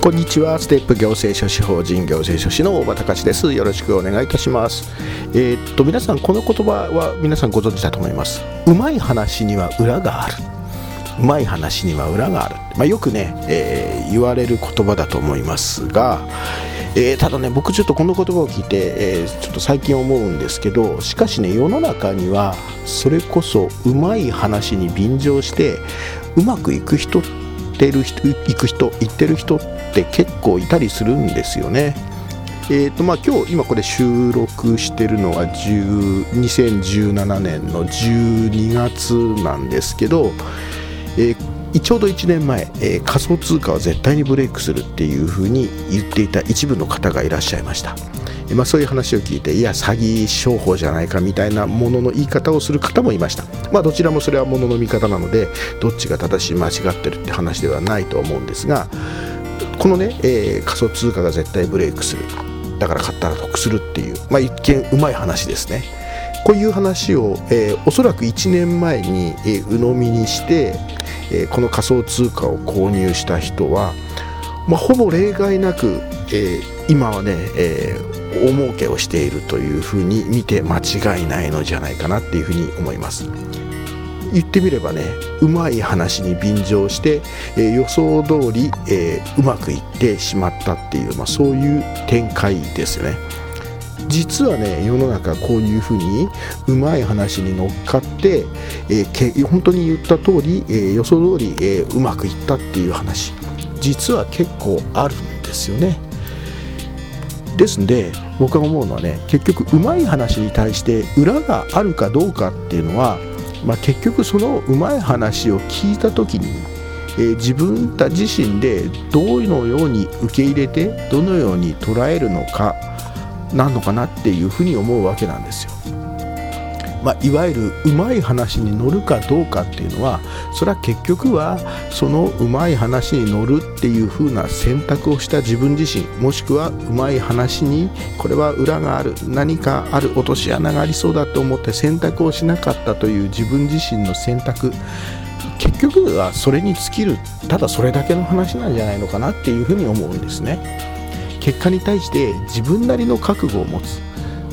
こんにちは。ステップ行政書士法人行政書士の大場隆です。よろしくお願いいたします。えー、っと皆さんこの言葉は皆さんご存知だと思います。うまい話には裏がある。うまい話には裏がある、まあ、よくね、えー、言われる言葉だと思いますが、えー、ただね僕ちょっとこの言葉を聞いて、えー、ちょっと最近思うんですけどしかしね世の中にはそれこそうまい話に便乗してうまくいく人ってる人行く人行ってる人って結構いたりするんですよね。えーとまあ、今日今これ収録してるのは2017年の12月なんですけど、えー、ちょうど1年前、えー、仮想通貨は絶対にブレイクするっていうふうに言っていた一部の方がいらっしゃいました。まあ、そういう話を聞いていや詐欺商法じゃないかみたいなものの言い方をする方もいました、まあ、どちらもそれはものの見方なのでどっちが正しい間違ってるって話ではないと思うんですがこのね、えー、仮想通貨が絶対ブレイクする。だから買ったら得するっていう、まあ、一見うまい話ですね。こういう話を、えー、おそらく1年前に、えー、鵜呑みにして、えー、この仮想通貨を購入した人は、まあ、ほぼ例外なく、えー、今はね、えー、大儲けをしているというふうに見て間違いないのじゃないかなっていうふうに思います。言ってみればねうまい話に便乗して、えー、予想通り、えー、うまくいってしまったっていう、まあ、そういう展開ですよね。実はね世の中こういうふうにうまい話に乗っかって、えー、本当に言った通り、えー、予想通り、えー、うまくいったっていう話実は結構あるんですよね。ですんで僕が思うのはね結局うまい話に対して裏があるかどうかっていうのは、まあ、結局そのうまい話を聞いた時に、えー、自分た自身でどのように受け入れてどのように捉えるのかなのかなっていうふうに思うわけなんですよ。まあ、いわゆるうまい話に乗るかどうかっていうのはそれは結局はそのうまい話に乗るっていう風な選択をした自分自身もしくはうまい話にこれは裏がある何かある落とし穴がありそうだと思って選択をしなかったという自分自身の選択。結局はそれに尽きるただそれだけの話なんじゃないのかなっていうふうに思うんですね。結果に対して自分なりの覚悟を持つ。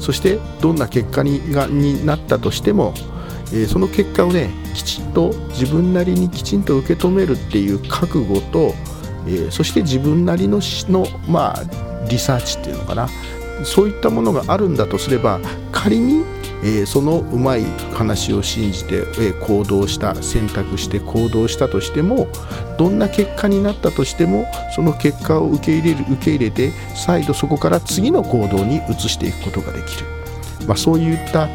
そしてどんな結果にがになったとしても、えー、その結果をねきちんと自分なりにきちんと受け止めるっていう覚悟と、えー、そして自分なりのの、まあ、リサーチっていうのかな。そういったものがあるんだとすれば仮にえー、そのうまい話を信じて、えー、行動した選択して行動したとしてもどんな結果になったとしてもその結果を受け入れる受け入れて再度そこから次の行動に移していくことができる、まあ、そういった、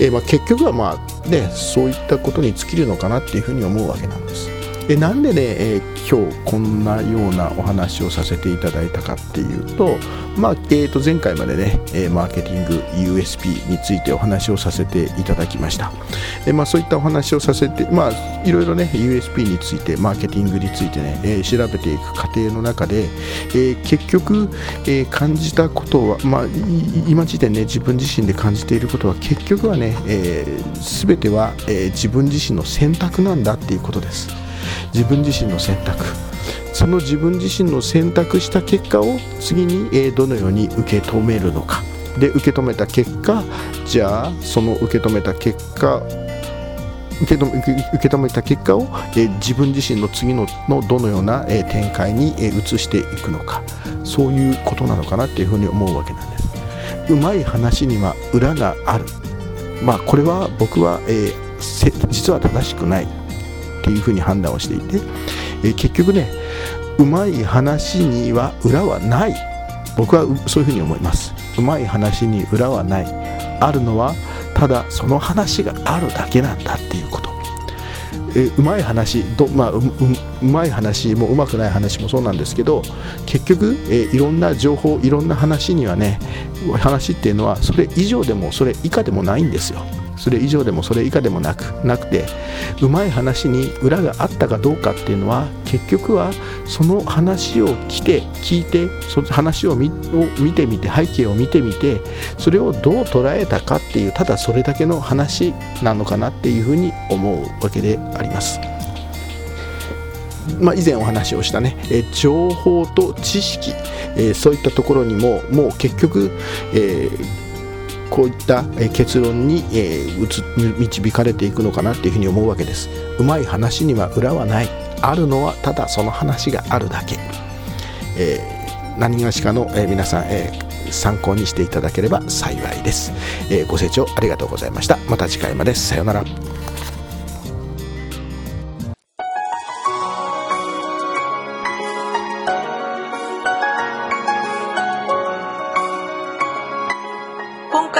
えー、まあ、結局はまあ、ね、そういったことに尽きるのかなっていうふうに思うわけなんです。でなんでね、えー、今日こんなようなお話をさせていただいたかっていうと,、まあえー、と前回までね、えー、マーケティング USP についてお話をさせていただきました、えー、まあ、そういったお話をさせて、まあ、いろいろね USP についてマーケティングについてね、え調べていく過程の中で、え結局、え感じたことは、まあ、今時点ね自分自身で感じていることは結局はね、えー、全ては、え自分自身の選択なんだっていうことです。自分自身の選択。その自分自身の選択した結果を次に、えどのように受け止めるのか。で受け止めた結果じゃあその受け止めた結果受け止めた結果を、え自分自身の次ののどのような、え展開に、え移していくのか。そういうことなのかなっていうふうに思うわけなんです。うまい話には裏がある。まあこれは僕は、えー、実は正しくない。ていうふうに判断をしていて、えー、結局ねうまい話には裏はない。僕はそういうふうに思います。うまい話に裏はない。あるのはただその話があるだけなんだっていうこと。えうまい話ど、まあ、うまい話もうまくない話もそうなんですけど結局、えいろんな情報いろんな話にはね話っていうのはそれ以上でもそれ以下でもないんですよ。それ以上でもそれ以下でもなくなくてうまい話に裏があったかどうかっていうのは結局はその話を来て聞いてその話を見を見てみて背景を見てみてそれをどう捉えたかっていうただそれだけの話なのかなっていうふうに思うわけであります。まあ、以前お話をしたね、え情報と知識、えそういったところにももう結局、えーこういった結論に、えー、導かれていくのかなっていうふうに思うわけです。うまい話には裏はない。あるのはただその話があるだけ、えー、何がしかの、えー、皆さん、えー、参考にしていただければ幸いです、えー、ご清聴ありがとうございました。また次回まで。さようなら。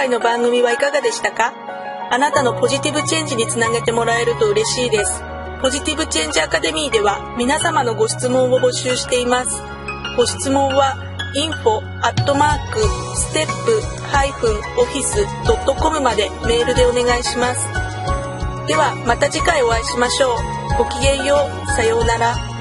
回の番組はいかがでしたか？あなたのポジティブチェンジにつなげてもらえると嬉しいです。ポジティブチェンジアカデミーでは皆様のご質問を募集しています。ご質問は info アットマークステップハイフンオフィスドットコムまでメールでお願いします。ではまた次回お会いしましょう。ごきげんよう。さようなら。